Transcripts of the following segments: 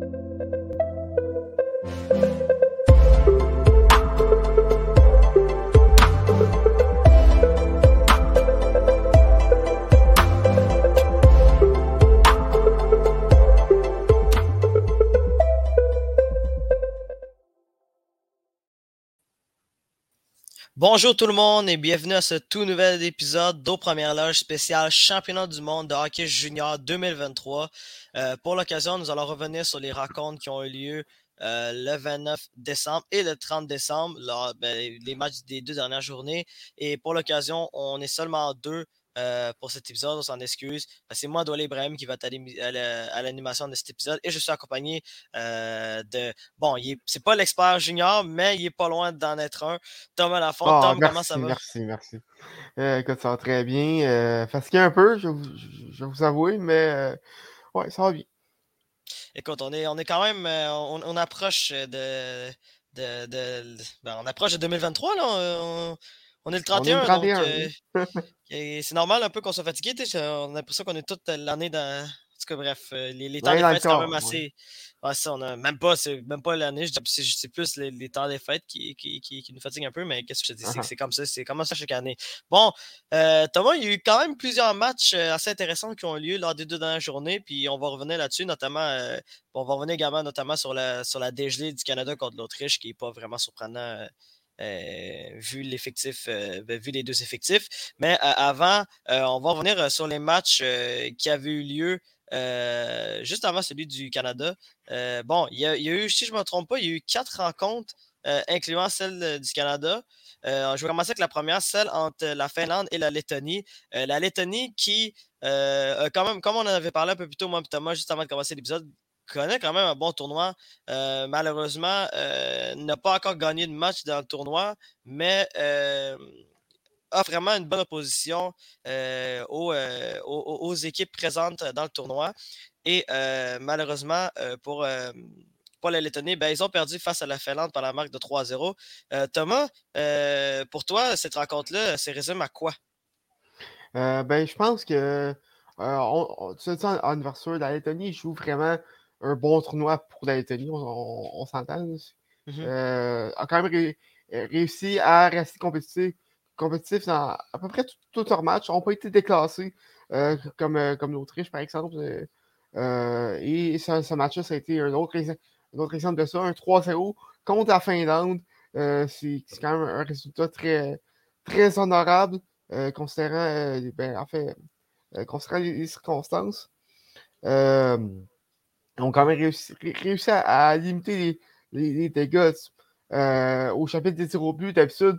Thank you. Bonjour tout le monde et bienvenue à ce tout nouvel épisode d'Au Première Loge spécial Championnat du monde de hockey junior 2023. Euh, pour l'occasion, nous allons revenir sur les rencontres qui ont eu lieu euh, le 29 décembre et le 30 décembre, ben, les matchs des deux dernières journées. Et pour l'occasion, on est seulement deux euh, pour cet épisode. On s'en excuse. C'est moi, Douala Ibrahim, qui va être à l'animation de cet épisode. Et je suis accompagné euh, de. Bon, c'est pas l'expert junior, mais il est pas loin d'en être un. Thomas Lafont. Oh, Tom, comment ça va? Merci, merci. Euh, écoute, ça va très bien. fatigué un peu, je, vais vous avouer, mais ouais, ça va bien. Écoute, on est, on est quand même. On, approche de. de, ben, on approche de 2023, là. On est le 31, donc euh, c'est normal un peu qu'on soit fatigué. On a l'impression qu'on est toute l'année dans. En tout cas, bref, euh, les, les temps des fêtes, c'est quand même assez. Ouais. ça, on a même pas, c'est même pas l'année, c'est plus les, temps des fêtes qui, qui, qui, nous fatiguent un peu, mais qu'est-ce que je te dis, c'est uh-huh. comme ça, c'est comme ça chaque année. Bon, euh, Thomas, il y a eu quand même plusieurs matchs assez intéressants qui ont eu lieu lors des deux dernières journées, puis on va revenir là-dessus, notamment, on va revenir également notamment sur la, sur la dégelée du Canada contre l'Autriche, qui n'est pas vraiment surprenant euh, vu l'effectif, euh, ben, vu les deux effectifs. Mais euh, avant, on va revenir sur les matchs qui avaient eu lieu juste avant celui du Canada. bon, il y, a, eu, si je ne me trompe pas, il y a eu quatre rencontres, incluant celle du Canada. je vais commencer avec la première, celle entre la Finlande et la Lettonie. la Lettonie qui, quand même, comme on en avait parlé un peu plus tôt, moi Thomas, juste avant de commencer l'épisode, connaît quand même un bon tournoi. Euh, malheureusement, euh, n'a pas encore gagné de match dans le tournoi, mais euh, a vraiment une bonne opposition aux, équipes présentes dans le tournoi. Et malheureusement, pour, pour Lettonie, ben, ils ont perdu face à la Finlande par la marque de 3-0. Thomas, pour toi, cette rencontre-là, c'est résume à quoi? ben, je pense que on, anniversaire de la Lettonie joue vraiment un bon tournoi pour la Lettonie, on, s'entend. Mmh euh, a quand même réussi à rester compétitif, compétitif dans à peu près tout, leur match. Ils n'ont pas été déclassés euh, comme, euh, comme l'Autriche, par exemple. et ce, match-là, ça a été un autre, exemple de ça, un 3-0 contre la Finlande. c'est quand même un résultat très, très honorable, considérant, ben, en fait, considérant les, circonstances ont quand même réussi, à, limiter les, dégâts. Euh, au chapitre des tirs au but, d'habitude,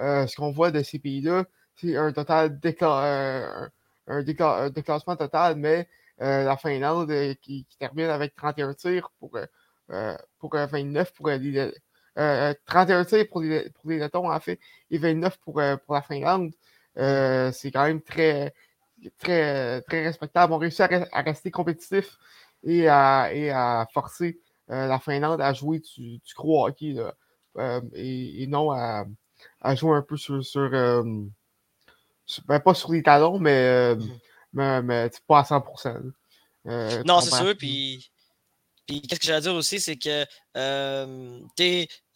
euh, ce qu'on voit de ces pays-là, c'est un total euh, un, déclassement total, mais la Finlande qui, termine avec 31 tirs pour, pour 29 pour les 31 tirs pour les, pour les Lettons, en fait, et 29 pour, pour la Finlande. c'est quand même très, très, très respectable. On réussit à, rester compétitif et à, et à forcer euh, la Finlande à jouer du, du gros hockey euh, et, et, non à, à, jouer un peu sur. sur, euh, ben, pas sur les talons, mais, mmh mais, mais pas à 100%. non, c'est sûr. Puis puis qu'est-ce que j'allais dire aussi, c'est que euh,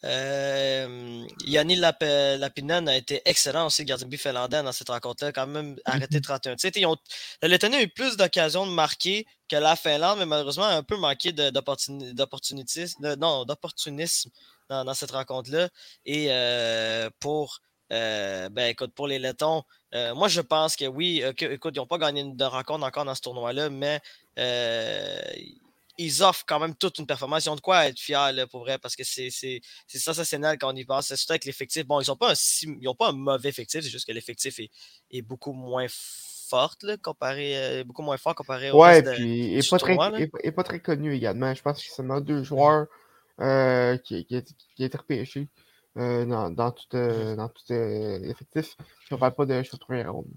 euh, Yanni Lapinen a été excellent aussi, gardien but finlandais dans cette rencontre-là, quand même arrêté 31 titres. Ils ont, la Lettonie a eu plus d'occasions de marquer que la Finlande, mais malheureusement a un peu manqué d'opportunisme non, d'opportunisme dans, cette rencontre-là. Et euh, pour, euh, ben, écoute, pour les Lettons, euh, moi je pense que oui, écoute, ils n'ont pas gagné de rencontre encore dans ce tournoi-là, mais ils offrent quand même toute une performance. Ils ont de quoi être fiers, pour vrai, parce que c'est sensationnel quand on y pense. Surtout avec l'effectif. Bon, ils n'ont pas, un, pas un mauvais effectif, c'est juste que l'effectif est, est, beaucoup moins fort, comparé, euh, beaucoup moins fort comparé au ouais, reste puis, et pas, très, et, pas très connu également. Je pense que c'est seulement deux joueurs euh, qui, qui, qui, été repêchés euh, dans, dans, tout, dans tout l'effectif. Je ne parle pas de chose première ronde.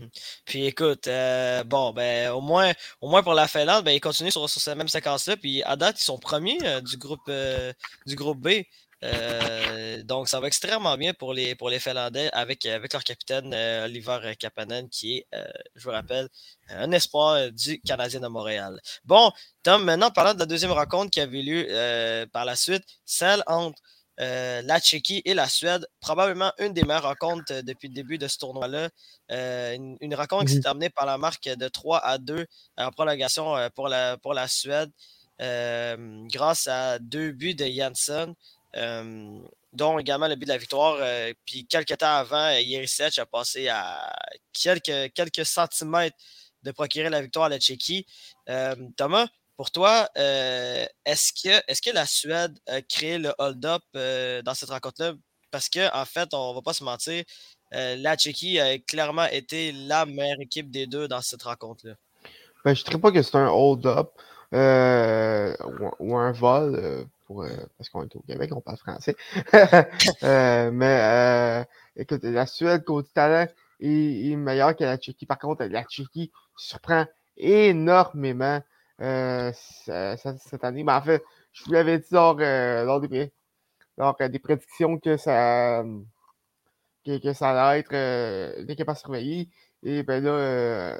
Mmh. Puis écoute, euh, bon, ben au moins, pour la Finlande, ben, ils continuent sur, cette même séquence-là. Puis à date, ils sont premiers euh, du, groupe, euh, du groupe B. donc, ça va extrêmement bien pour les, pour Finlandais avec, avec leur capitaine Oliver Kapanen, qui est, je vous rappelle, un espoir du Canadien de Montréal. Bon, Tom, maintenant, parlant de la deuxième rencontre qui avait lieu par la suite, celle entre euh, la Tchéquie et la Suède. Probablement une des meilleures rencontres euh, depuis le début de ce tournoi-là. Euh, une, rencontre qui s'est terminée par la marque de 3 à 2 en prolongation pour, la, pour la Suède grâce à deux buts de Janssen. dont également le but de la victoire. puis quelques temps avant, Yerisech a passé à quelques, quelques centimètres de procurer la victoire à la Tchéquie. Thomas, pour toi, euh, est-ce que, est que la Suède a créé le hold-up euh, dans cette rencontre-là? Parce qu'en en fait, on ne va pas se mentir, euh, la Tchéquie a clairement été la meilleure équipe des deux dans cette rencontre-là. Ben, je ne dirais pas que c'est un hold-up ou, un vol, parce qu'on est au Québec, on parle français. mais écoute, la Suède, côté talent, est, est meilleure que la Tchéquie. Par contre, la Tchéquie surprend énormément. Euh, cette année. Mais en fait, je vous l'avais dit lors, euh, des, euh, des, prédictions que ça, que, ça allait être l'équipe à surveiller. Et ben là,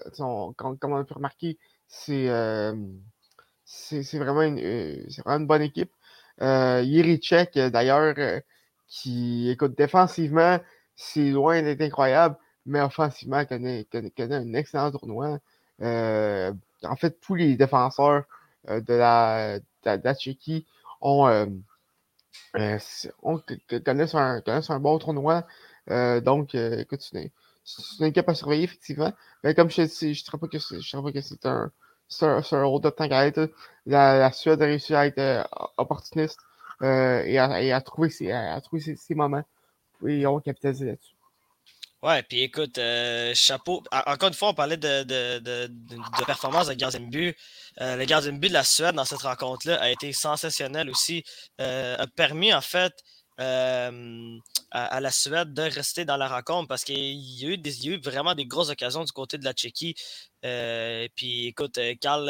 comme, on a pu remarquer, c'est vraiment, une, vraiment une bonne équipe. Euh, Yerichek, d'ailleurs, qui, écoute, défensivement, c'est loin d'être incroyable, mais offensivement, connaît, connaît, un excellent tournoi. Euh, en fait, tous les défenseurs euh, de, la, Tchéquie ont, euh, euh, connaissent, un, un, bon tournoi. donc, écoute, c'est une, équipe à surveiller, effectivement. Mais comme je ne dirais pas que c'est un, un, hold-up tant qu'à être. La, Suède a réussi à être opportuniste et, à, trouver ses, ses, moments. Et on capitalisé là-dessus. Ouais, puis écoute, euh, chapeau. Encore une fois, on parlait de, performance de gardien de but. Euh, le gardien de but de la Suède dans cette rencontre-là a été sensationnel aussi. Euh, a permis en fait à, la Suède de rester dans la rencontre parce qu'il y, a eu des, y a eu vraiment des grosses occasions du côté de la Tchéquie. puis écoute, Karl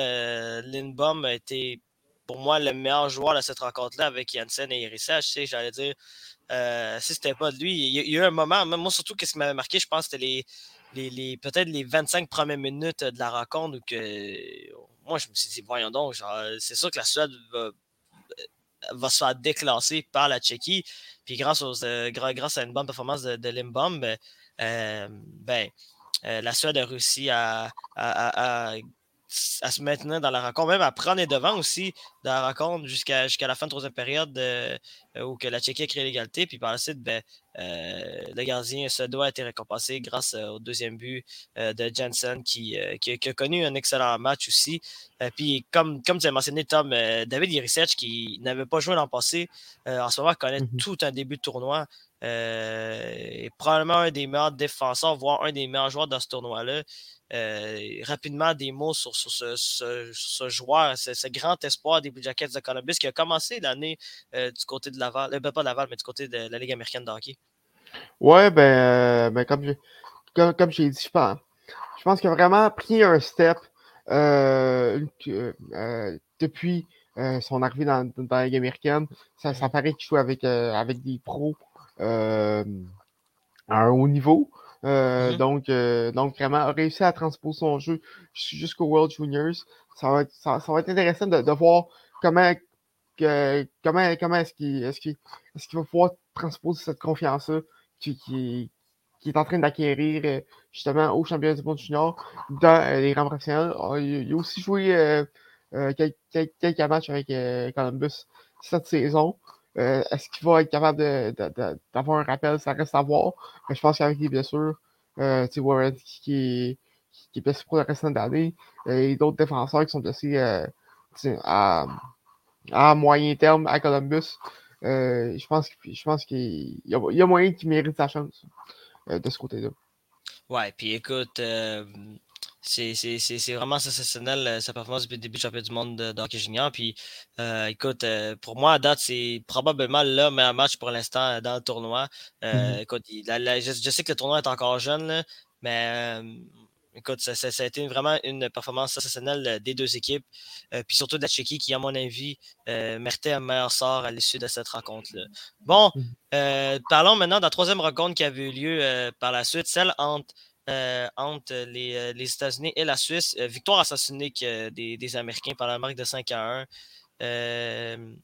Lindbaum a été pour moi le meilleur joueur de cette rencontre-là avec Janssen et Irissa. Je sais, j'allais dire euh, si c'était pas de lui, il y, a, eu un moment, moi surtout, qu'est-ce qui m'avait marqué, je pense, c'était les, les, peut-être les 25 premières minutes de la rencontre où que moi je me suis dit, voyons donc, c'est sûr que la Suède va, va, se faire déclasser par la Tchéquie. Puis grâce, aux, euh, grâce à une bonne performance de, de ben, euh, la Suède a réussi à se maintenir dans la rencontre, même à prendre les devants aussi dans la rencontre jusqu'à la fin de troisième période euh, où que la Tchéquie a créé l'égalité. Puis par la suite, ben, euh, le gardien se doit été récompensé grâce euh, au deuxième but de Jensen qui, qui, a connu un excellent match aussi. puis comme, comme tu as mentionné, Tom, David Irisech qui n'avait pas joué l'an passé, en ce moment connaît mm-hmm. tout un début de tournoi. est probablement un des meilleurs défenseurs, voire un des meilleurs joueurs dans ce tournoi-là. Euh, rapidement des mots sur, ce, joueur, ce, grand espoir des Blue Jackets de Columbus qui a commencé l'année euh, du côté de Laval, euh, ben, pas de Laval, mais du côté de la Ligue américaine de hockey. Ouais, ben, ben comme, comme, j'ai dit, je pense, je pense qu'il a vraiment pris un step depuis son arrivée dans, la Ligue américaine. Ça, ça paraît qu'il joue avec, avec des pros à un haut niveau. Euh, mm-hmm. donc, euh, donc, vraiment, réussi à transposer son jeu jusqu'au World Juniors. Ça va être, ça, va être intéressant de, de voir comment, que, comment, comment est-ce qu'il est est va pouvoir transposer cette confiance-là qui, qui, qui, est en train d'acquérir euh, justement au championnat du monde junior dans les rangs professionnels. Ah, il, a aussi joué quelques, quelques, matchs avec Columbus cette saison. Euh, est-ce qu'il va être capable d'avoir un rappel? Ça reste à voir. Mais je pense qu'avec les blessures, euh, Warren qui est, qui est blessé pour le restant de l'année euh, et d'autres défenseurs qui sont blessés euh, à, à, moyen terme à Columbus, je pense, je pense qu'il y, y, a moyen qu'il mérite sa chance de ce côté-là. Ouais, puis écoute, c'est vraiment sensationnel euh, sa performance depuis le début du championnat du monde de, hockey junior. Puis euh, écoute, euh, pour moi, à date, c'est probablement le meilleur match pour l'instant dans le tournoi. Mm-hmm. Écoute, je, sais que le tournoi est encore jeune, mais écoute, ça, a été vraiment une performance sensationnelle des deux équipes. puis surtout de la Tchéquie qui, à mon avis, méritait un meilleur sort à l'issue de cette rencontre-là. Bon, mmh. parlons maintenant de la troisième rencontre qui avait eu lieu par la suite, celle entre entre les, États-Unis et la Suisse. victoire assassinée des, Américains par la marque de 5 à 1.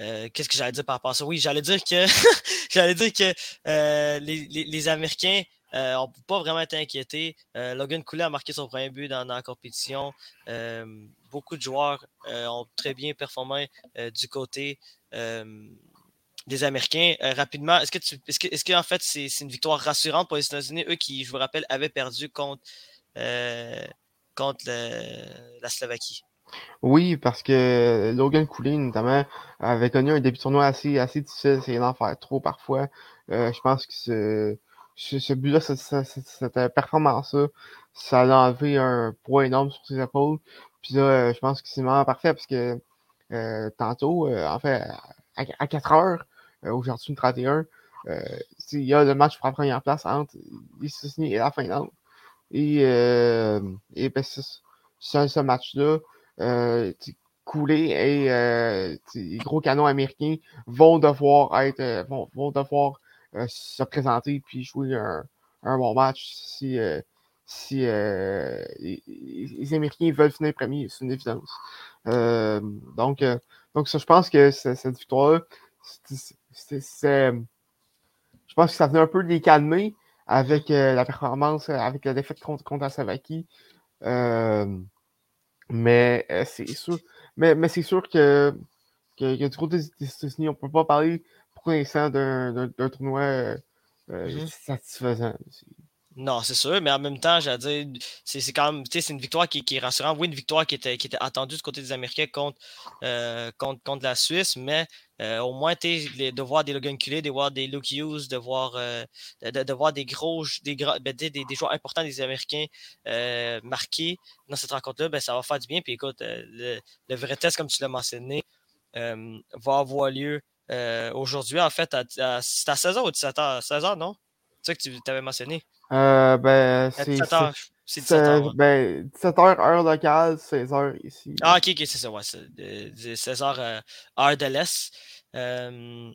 Euh, qu'est-ce que j'allais dire par rapport à ça? Oui, j'allais dire que j'allais dire que euh, les, Américains n'ont euh, pas vraiment été inquiétés. Logan Coulet a marqué son premier but dans, la compétition. beaucoup de joueurs ont très bien performé du côté des Américains. rapidement, est-ce que est-ce que, est-ce qu'en fait c'est, une victoire rassurante pour les États-Unis, eux qui, je vous rappelle, avaient perdu contre, contre la Slovaquie? Oui, parce que Logan Cooley, notamment, avait connu un début de tournoi assez, assez difficile, c'est d'en faire trop parfois. Euh, je pense que ce, ce, but-là, cette, performance-là, ça a enlevé un poids énorme sur ses épaules. Puis là, je pense que c'est vraiment parfait parce que euh, tantôt, euh, en fait, à, 4 heures, aujourd'hui, 31, il y a le match pour la première place entre les et la Finlande. Et, et ben, ce match-là, euh, couler et euh, les gros canons américains vont devoir être euh, vont, vont devoir se présenter puis jouer un, un bon match si, si les, Américains veulent finir premier, c'est une évidence. donc, donc ça, je pense que cette je pense que ça venait un peu les calmer avec la performance, avec la défaite contre, contre la Slovaquie. Mais euh, c'est sûr. Mais, mais c'est sûr que, que, du côté des États-Unis, on ne peut pas parler pour l'instant d'un tournoi euh, euh mmh satisfaisant. Non, c'est sûr, mais en même temps, j'allais dire, c'est quand même, c'est une victoire qui, est rassurante. Oui, une victoire qui était, attendue du côté des Américains contre, euh, contre, contre la Suisse, mais euh, au moins, de voir des Logan Culé, de voir des Luke Hughes, de voir, euh, de, voir des gros, ben, des, des, joueurs importants des Américains marqués dans cette rencontre-là, ben, ça va faire du bien. Puis écoute, le, vrai test, comme tu l'as mentionné, va avoir lieu aujourd'hui. En fait, c'est à 16h ou 17h? 16h, non? C'est ça que tu avais mentionné? Euh, ben, c'est. 17h. C'est 17h. Ben, 17h, heure locale, 16h ici. Ah, ok, ok, c'est ça, ouais. 16h, euh, heure de l'Est. Euh,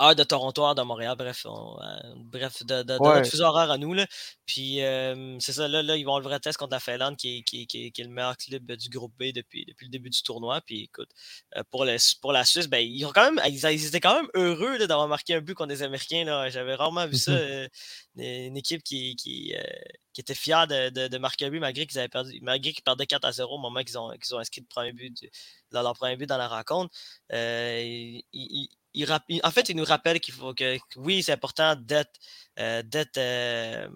heure de Toronto, heure de Montréal, bref, euh, bref, de, de, notre fuseau horaire à nous. Là. Puis euh, c'est ça, là, là, ils vont le vrai test contre la Finlande, qui, qui, qui, est le meilleur club du groupe B depuis, depuis le début du tournoi. Puis écoute, euh, pour, pour la Suisse, ben, ils, ont quand même, ils, étaient quand même heureux d'avoir marqué un but contre les Américains. J'avais rarement vu ça. une équipe qui, qui, qui était fière de, de, de, marquer un but malgré qu'ils avaient perdu, malgré qu'ils perdaient 4 à 0 au moment qu'ils ont, qu'ils ont inscrit le premier but dans leur premier but dans la rencontre. ils, en fait, il nous rappelle qu'il faut que, oui, c'est important d'être euh, euh,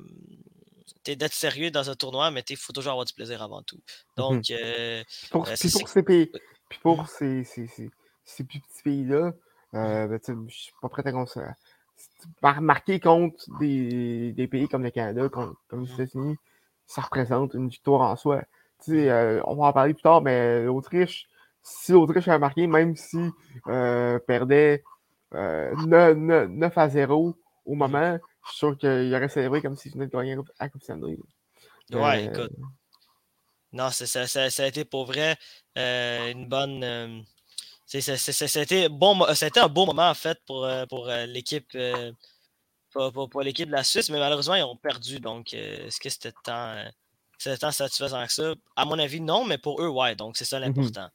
d'être sérieux dans un tournoi, mais il faut toujours avoir du plaisir avant tout. Mmh Donc, euh, pour, ces pays, puis pour mmh. ces, ces, ces, plus petits pays-là, mmh ben, je ne suis pas prêt à ça. Marquer contre des, des, pays comme le Canada, comme, comme les États-Unis, ça représente une victoire en soi. on va en parler plus tard, mais l'Autriche, si l'Autriche a marqué, même si euh, perdait 9, euh, à 0 au moment, je suis sûr qu'il aurait célébré comme s'il venait de gagner à Coupe Stanley. Ouais, euh, écoute. Non, ça, ça, ça, a été pour vrai euh, une bonne. C'était bon, un beau moment en fait pour, pour l'équipe pour, pour, l'équipe de la Suisse, mais malheureusement, ils ont perdu. Donc, est-ce que c'était tant, tant satisfaisant que ça? À mon avis, non, mais pour eux, ouais. Donc, c'est ça mm-hmm. l'important.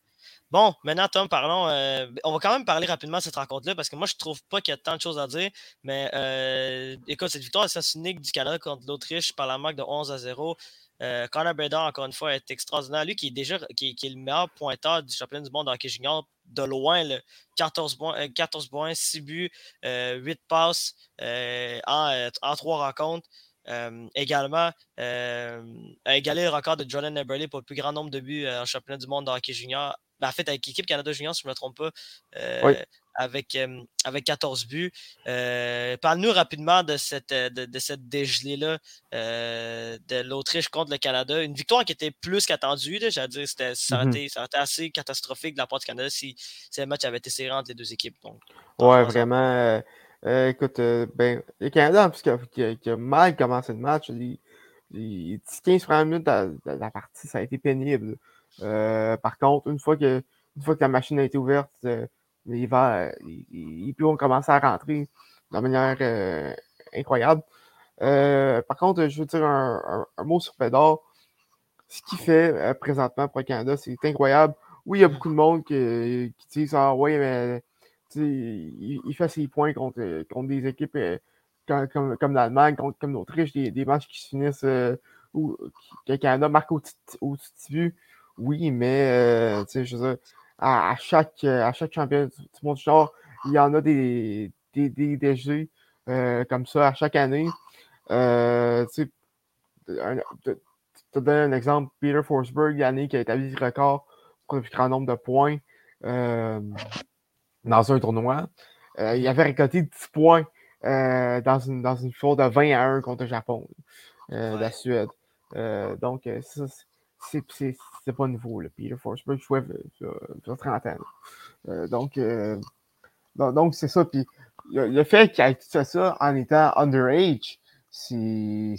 Bon, maintenant, Tom, parlons. Euh, on va quand même parler rapidement de cette rencontre-là parce que moi, je trouve pas qu'il y a tant de choses à dire. Mais euh, écoute, cette victoire est unique du Canada contre l'Autriche par la marque de 11 à 0. Euh, Connor Bedard, encore une fois, est extraordinaire. Lui qui est déjà qui, est le meilleur pointeur du championnat du monde de hockey junior, de loin, 14, points, 14 points, 6 buts, 8 passes en, en 3 rencontres. également, a égalé le record de Jordan Eberle pour le plus grand nombre de buts en championnat du monde de hockey junior en fait, avec l'équipe Canada Junior, si je ne me trompe pas, euh, avec, avec 14 buts. Euh, parle-nous rapidement de cette, de, de cette dégelée-là euh, de l'Autriche contre le Canada. Une victoire qui était plus qu'attendue. Dire, c'était, ça, aurait mm-hmm. été, assez catastrophique de la part du Canada si, si le match avait été serré entre les deux équipes. Donc, ouais, vraiment. écoute, ben, le Canada, en plus, qui a, mal commencé le match, les 15 minutes de, la partie, ça a été pénible. Par contre, une fois que une fois que la machine a été ouverte, les, va, les, ont commencé à rentrer de manière incroyable. par contre, je veux dire un, mot sur Pedor. Ce qu'il fait présentement pour le Canada, c'est incroyable. Oui, il y a beaucoup de monde qui, qui dit Ah, ouais, mais il, fait ses points contre, contre des équipes comme, comme, l'Allemagne, comme l'Autriche, des, des, matchs qui se finissent que le Canada marque au, au but. Oui, mais je veux dire, à, chaque, à chaque championnat du, monde genre, il y en a des, des, des DG comme ça à chaque année. Euh, tu te donne un exemple, Peter Forsberg, l'année qui a établi le record pour le plus grand nombre de points dans un tournoi. il avait récolté 10 points dans, une, dans une de 20 à 1 contre le Japon, la Suède. donc, ça, c'est pas nouveau. le Peter Forsberg jouait sur 30 ans. donc, donc c'est ça. Puis le, fait qu'il ait fait ça en étant underage, c'est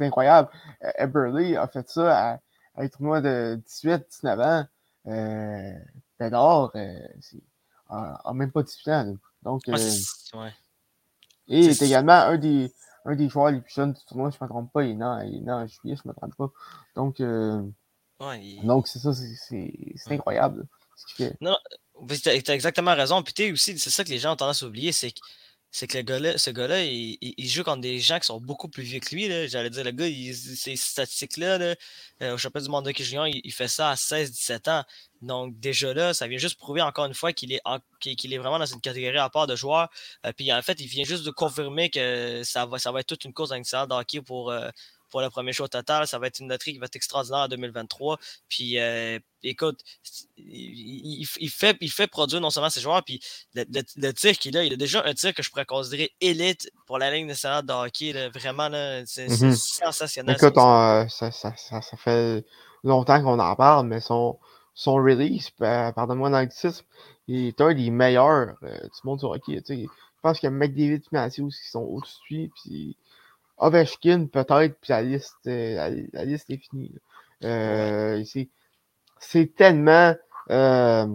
incroyable. Eberly a fait ça à, un tournoi de 18-19 ans. Euh, euh, a, même pas 18 ans. Donc, euh, ouais. Et il est également un des, un des joueurs les plus jeunes du tournoi, je ne me trompe pas. Il est né, en juillet, je ne me trompe pas. Donc, euh, donc c'est ça, c'est incroyable ce qu'il fait. Non, tu as, exactement raison. Puis aussi, c'est ça que les gens ont tendance à oublier, c'est que c'est que le ce gars-là, il, joue contre des gens qui sont beaucoup plus vieux que lui. J'allais dire, le gars, il, ces statistiques-là, là, euh, au championnat du monde de junior, il, il, fait ça à 16-17 ans. Donc, déjà là, ça vient juste prouver encore une fois qu'il est, est vraiment dans une catégorie à part de joueurs. Euh, puis en fait, il vient juste de confirmer que ça va, ça va être toute une course dans d'hockey pour, euh, pour le premier show total. Ça va être une loterie qui va être extraordinaire en 2023. Puis, euh, écoute, il, fait, il fait produire non seulement ses joueurs, puis le, tir qu'il a, il a déjà un tir que je pourrais considérer élite pour la ligne nationale de hockey. Vraiment, c'est mm-hmm. sensationnel. Écoute, ça, ça, ça, fait longtemps qu'on en parle, mais son, son release, pardonne-moi l'anglicisme, il est un des meilleurs euh, du monde du hockey. Je pense qu'il y a McDavid et Matthews qui sont au-dessus puis Ovechkin, peut-être, puis la liste, euh, la, liste est finie. Euh, c'est tellement. Euh,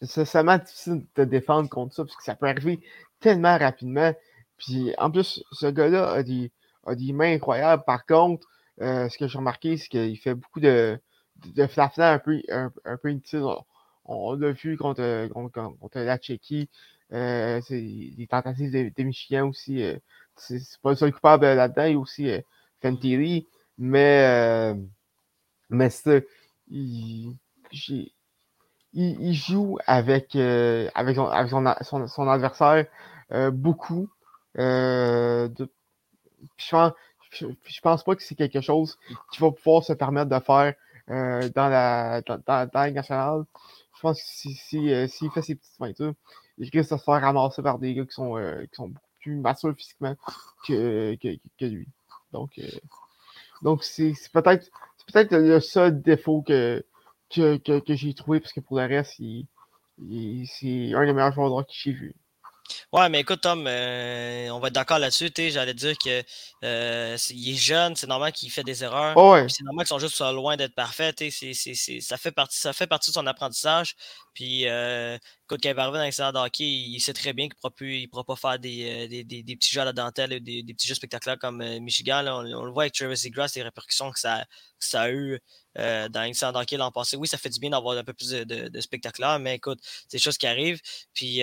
difficile de défendre contre ça, parce que ça peut arriver tellement rapidement. Puis en plus, ce gars-là a des, a des mains incroyables. Par contre, ce que j'ai remarqué, c'est qu'il fait beaucoup de, de flafla un peu, un, peu inutile. On, l'a vu contre, contre, contre, la Tchéquie. Euh, les tentatives de, de aussi c'est pas le seul coupable là-dedans, il y a aussi euh, mais, euh, mais c'est il, joue avec, euh, avec, son, adversaire euh, beaucoup. Euh, je, pense, pense pas que c'est quelque chose qu'il va pouvoir se permettre de faire dans, la, dans, nationale. Je pense que s'il si, si, fait ses petites pointures, il risque de se faire ramasser par des gars qui sont, qui sont beaucoup plus mature physiquement que, que, lui. Donc, euh, donc c'est peut-être peut-être le seul défaut que, que, que, j'ai trouvé, parce que pour le reste, c'est un des meilleurs joueurs que j'ai vu. Ouais, mais écoute, Tom, euh, on va être d'accord là-dessus. J'allais dire que euh, est, jeune, c'est normal qu'il fait des erreurs. C'est normal qu'ils sont juste loin d'être parfaits. ça, fait partie, ça fait partie de son apprentissage. Puis, euh, écoute, quand il va arriver dans l'excellent hockey, il sait très bien qu'il ne pourra, pas faire des, des, des, petits jeux à la dentelle, des, des petits jeux spectaculaires comme Michigan. on, le voit avec Travis Grass, les répercussions que ça, ça a eu euh, dans l'excellent hockey l'an passé. Oui, ça fait du bien d'avoir un peu plus de, de, de spectaculaire, mais écoute, c'est des choses qui arrivent. Puis,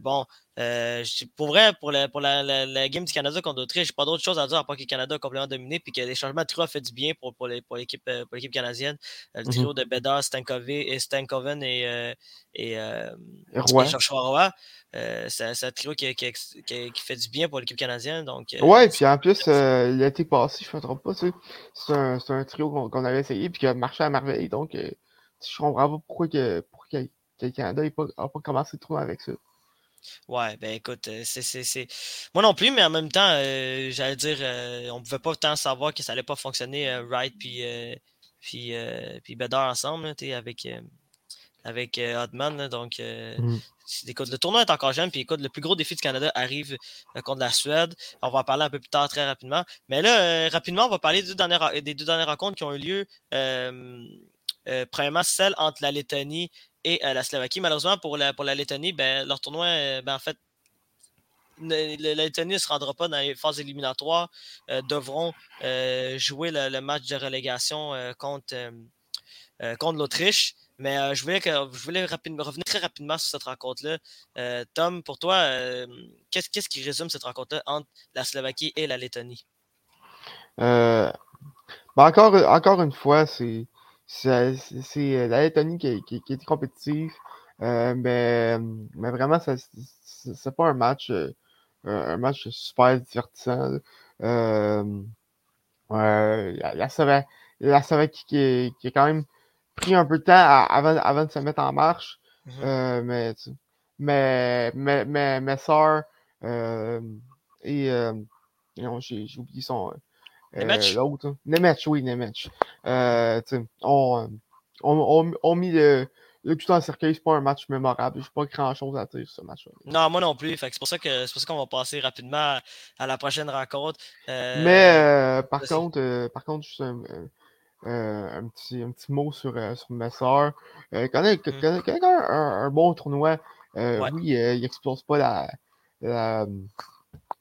bon, euh, pour vrai, pour, la, pour la, la, game du Canada contre l'Autriche, j'ai pas d'autre chose à dire à part que le Canada a complètement dominé puis que les changements de trio ont fait du bien pour, pour l'équipe pour pour canadienne. Euh, le mm-hmm. trio de Bedard, Stankoven et, euh, et, euh, Roy. Euh, c'est un trio qui, qui, qui, qui, fait du bien pour l'équipe canadienne. Donc, euh, ouais, puis en plus, l'été passé, je ne me trompe pas, c'est un, un, trio qu'on avait essayé puis qui a marché à merveille. Donc, je comprends pas pourquoi, que, pourquoi que, le Canada n'a pas, pas commencé trop avec ça. Ouais, ben écoute, euh, c'est. Moi non plus, mais en même temps, euh, j'allais dire, euh, on pouvait pas tant savoir que ça allait pas fonctionner Wright puis, puis, puis Bedard ensemble, là, avec, avec Hotman. Donc, mmh. le tournoi est encore jeune. Puis écoute, le plus gros défi du Canada arrive contre la Suède. On va en parler un peu plus tard, très rapidement. Mais là, rapidement, on va parler des deux, dernières, des deux dernières rencontres qui ont eu lieu. premièrement, celle entre la Lettonie et la Slovaquie. Malheureusement, pour la, pour la Lettonie, ben, leur tournoi, ben, en fait, la Lettonie ne se rendra pas dans les phases éliminatoires, devront jouer le, match de relégation contre, contre l'Autriche. Mais euh, je voulais, que, je voulais revenir très rapidement sur cette rencontre-là. Euh, Tom, pour toi, euh, qu'est-ce, qui résume cette rencontre-là entre la Slovaquie et la Lettonie? Ben, encore, encore une fois, c'est, c'est, la Lettonie qui, qui, qui est compétitive. mais, mais vraiment, ce c'est, pas un match, un match super divertissant. la, la, Slovaquie qui est, qui est quand même pris un peu de temps avant, avant de se mettre en marche. Mm-hmm. euh, mais, mais, mais, mais, mes soeurs euh, et euh, j'ai oublié son euh, l'autre. Nemec, oui, Nemec. Euh, on, on, on, mis le, le tout en cercueil, c'est pas un match mémorable. J'ai pas grand chose à dire sur ce match-là. Non, moi non plus. C'est pour ça que c'est pour ça qu'on va passer rapidement à, la prochaine rencontre. Euh, mais par contre, par contre, juste un, un, petit, un petit mot sur, sur mes soeurs. Quand, il, quand, un, bon tournoi, oui, il n'explose pas la, la,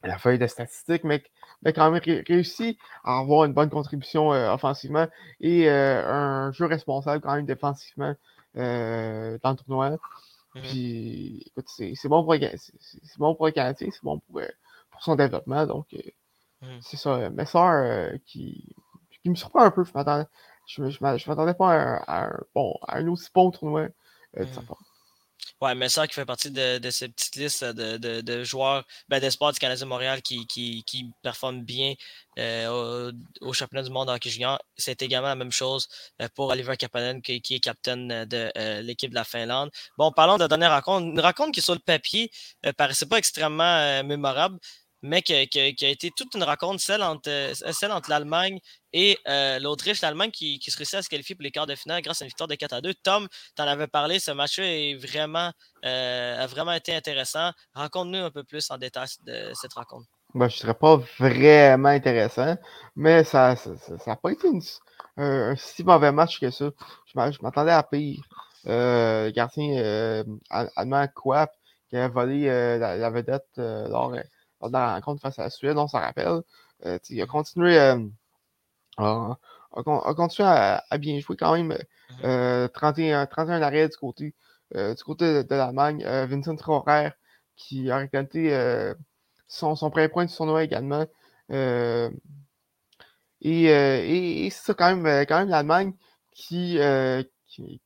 la, feuille de statistiques, mais, mais quand même réussit à avoir une bonne contribution offensivement et un jeu responsable quand même défensivement dans le tournoi. Mmh. Puis, écoute, c'est bon pour c'est bon pour le Canadien, c'est bon pour, pour son développement. Donc, mmh. c'est ça. Mes soeurs qui, qui me surprend un peu. Je m'attendais, je, je, m'attendais pas à un, bon, à un aussi bon tournoi euh, de sa mmh. part. Ouais, ça qui fait partie de, de cette petite liste de, de, de joueurs ben, d'espoir du Canadien Montréal qui, qui, qui performent bien euh, au, au, championnat du monde en hockey junior. C'est également la même chose euh, pour Oliver Kapanen qui, qui est capitaine de euh, l'équipe de la Finlande. Bon, parlons de la dernière rencontre. Une rencontre qui, sur le papier, euh, paraissait pas extrêmement mémorable mais qui, a été toute une rencontre, celle entre, euh, celle entre l'Allemagne et euh, l'Autriche. L'Allemagne qui, qui se réussit à se qualifier pour les quarts de finale grâce à une victoire de 4 à 2. Tom, tu en avais parlé, ce match est vraiment, euh, a vraiment été intéressant. Raconte-nous un peu plus en détail de cette rencontre. Ben, je ne serais pas vraiment intéressant, mais ça n'a ça, pas été un, si mauvais match que ça. Je m'attendais à pire. Euh, le gardien allemand Quap qui a volé la, vedette lors dans la rencontre face à la Suède, on s'en rappelle. Euh, il a continué, euh, à, à, bien jouer quand même. 31, mmh 31 euh, arrêts du côté, du côté de, l'Allemagne. Vincent Trorer qui a récolté son, son premier point de tournoi également. et, et, c'est ça quand même, quand même l'Allemagne qui, qui,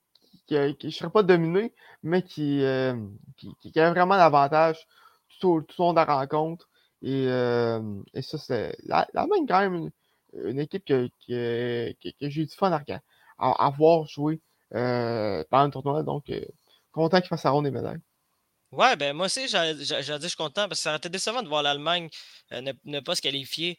qui, ne serait pas dominé, mais qui, qui, qui, a vraiment l'avantage tout, tout au long de la rencontre. Et, et ça, c'est. L'Allemagne, quand même, une, équipe que, que, que, j'ai eu du fun à, à, voir jouer euh, pendant le tournoi. Donc, content qu'il fasse sa ronde des médailles. Ouais, ben moi aussi, j'ai dit je suis content parce que ça aurait été décevant de voir l'Allemagne ne, pas se qualifier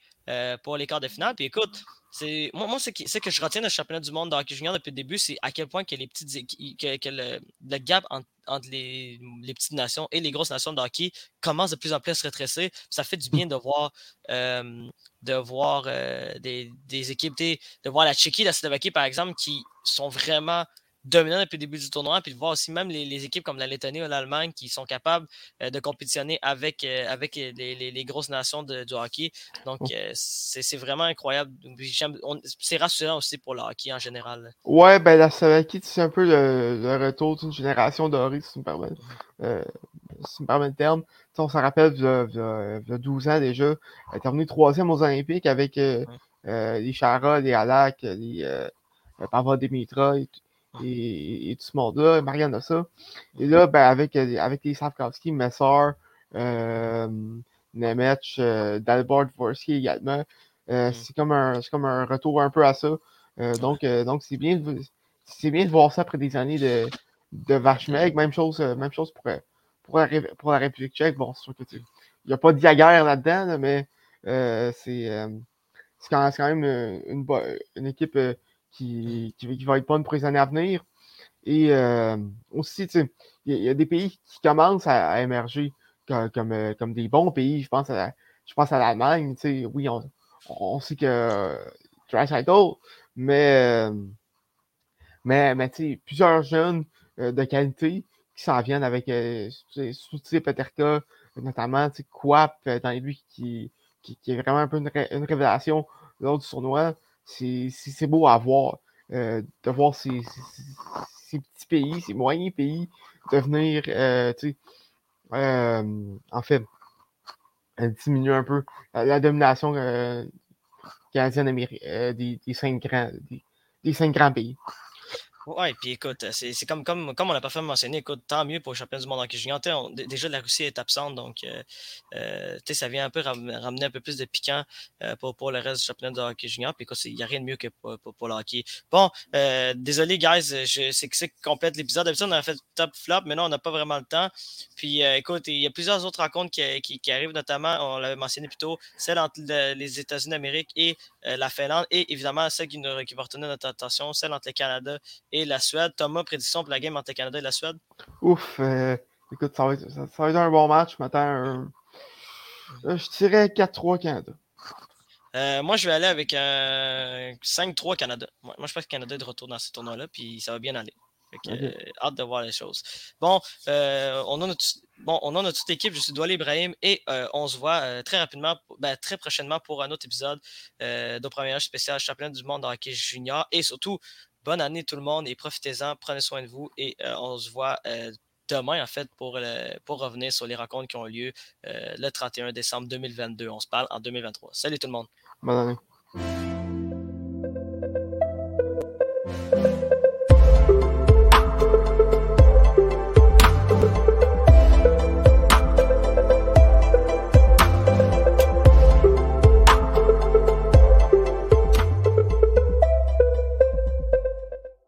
pour les quarts de finale. Puis écoute, c'est moi, moi c'est que je retiens le championnat du monde de hockey junior depuis le début, c'est à quel point que les petites que, le, gap entre, les, petites nations et les grosses nations de hockey commence de plus en plus à se rétrécir. Ça fait du bien de voir de voir des, des, équipes, de voir la Tchéquie, la Slovaquie par exemple, qui sont vraiment dominant depuis le début du tournoi, puis de voir aussi même les, équipes comme la Lettonie ou l'Allemagne qui sont capables euh, de compétitionner avec, euh, avec les, les, grosses nations de, du hockey. Donc, euh, c'est vraiment incroyable. C'est rassurant aussi pour le hockey en général. Ouais, ben la Slovaquie, c'est un peu le, retour d'une génération dorée, si tu me permets, si me permets le terme. on s'en rappelle, il y, a, 12 ans déjà, elle est terminée troisième aux Olympiques avec les Chara, les Alak, les Pavel Dimitra et, et, tout ce monde-là, Marianne a ça. Et là, ben, avec, avec les Savkowski, Messer, euh, Nemec, euh, Dvorsky également, euh, mm. c'est comme, un, comme un retour un peu à ça. Euh, donc, euh, donc c'est bien, de, bien de voir ça après des années de, de Même chose, même chose pour, pour, la, pour la République tchèque. Bon, c'est sûr que il n'y a pas de guerre là-dedans, mais c'est quand, quand, même une, une, une équipe qui, qui, va être bonne pour les années à venir. Et aussi, il y, a des pays qui commencent à, émerger comme, comme, des bons pays. Je pense à, je pense à l'Allemagne. Oui, on, on sait que Tricycle, mais, mais, mais plusieurs jeunes de qualité qui s'en viennent avec euh, Souti Peterka, notamment Quap dans lui qui, qui, qui, est vraiment un peu une, une révélation lors du tournoi. C'est beau à voir. Euh, de voir ces, ces, petits pays, ces moyens pays devenir, euh, euh, en fait, diminuer un peu la, domination euh, canadienne des, des, cinq grands, des cinq grands pays. Ouais, puis écoute, c'est comme, comme, comme on l'a pas fait mentionner, écoute, tant mieux pour le championnat du monde en junior. déjà, la Russie est absente, donc euh, euh ça vient un peu ramener un peu plus de piquant euh, pour, pour le reste du championnat de hockey junior. Puis écoute, il n'y a rien de mieux que pour, pour, le hockey. Bon, euh, désolé, guys, c'est que c'est complète l'épisode. D'habitude, on a fait top flop, mais non, on n'a pas vraiment le temps. Puis écoute, il y a plusieurs autres rencontres qui, qui, qui arrivent, notamment, on l'avait mentionné plus tôt, celle entre les États-Unis d'Amérique et la Finlande, et évidemment, celle qui, nous, qui va retenir notre attention, celle entre le Canada et la Suède. Thomas, prédiction pour la game entre le Canada et la Suède? Ouf, euh, écoute, ça va, être, ça, va, être, un bon match. Maintenant, euh, je dirais 4-3 Canada. Euh, moi, je vais aller avec un 5-3 Canada. Moi, je pense que le Canada est de retour dans ce tournoi-là, puis ça va bien aller. hâte de voir les choses. Bon, on, a notre, bon on a notre équipe. Je suis Doual Ibrahim et on se voit très rapidement, ben, très prochainement pour un autre épisode de premier spécial championnat du monde de hockey junior et surtout bonne année tout le monde et profitez-en, prenez soin de vous et euh, on se voit euh, demain en fait pour, revenir sur les rencontres qui ont lieu euh, le 31 décembre 2022. On se parle en 2023. Salut tout le monde. Bonne année.